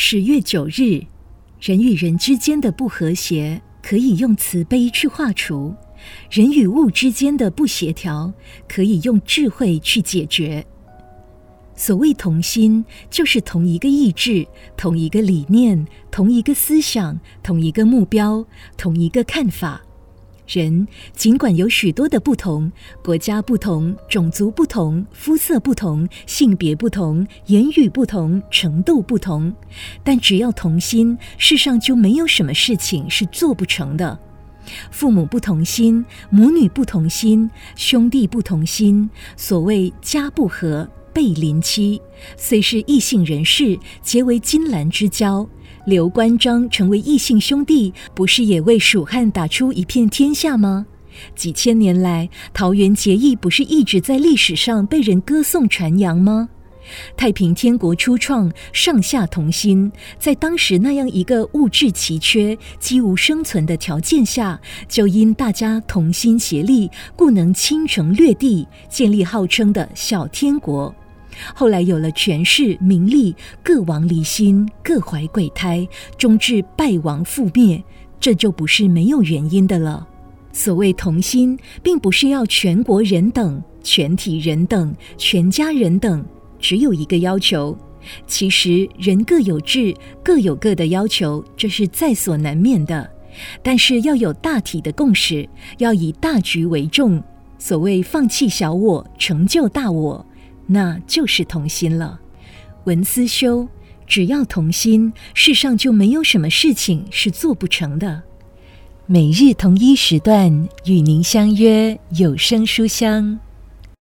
十月九日，人与人之间的不和谐可以用慈悲去化除，人与物之间的不协调可以用智慧去解决。所谓同心，就是同一个意志、同一个理念、同一个思想、同一个目标、同一个看法。人尽管有许多的不同，国家不同，种族不同，肤色不同，性别不同，言语不同，程度不同，但只要同心，世上就没有什么事情是做不成的。父母不同心，母女不同心，兄弟不同心，所谓家不和，被邻妻，虽是异姓人士，结为金兰之交。刘关张成为异姓兄弟，不是也为蜀汉打出一片天下吗？几千年来，桃园结义不是一直在历史上被人歌颂传扬吗？太平天国初创，上下同心，在当时那样一个物质奇缺、几无生存的条件下，就因大家同心协力，故能倾城掠地，建立号称的小天国。后来有了权势、名利，各王离心，各怀鬼胎，终至败亡覆灭，这就不是没有原因的了。所谓同心，并不是要全国人等、全体人等、全家人等，只有一个要求。其实人各有志，各有各的要求，这是在所难免的。但是要有大体的共识，要以大局为重。所谓放弃小我，成就大我。那就是童心了。文思修，只要童心，世上就没有什么事情是做不成的。每日同一时段与您相约有声书香。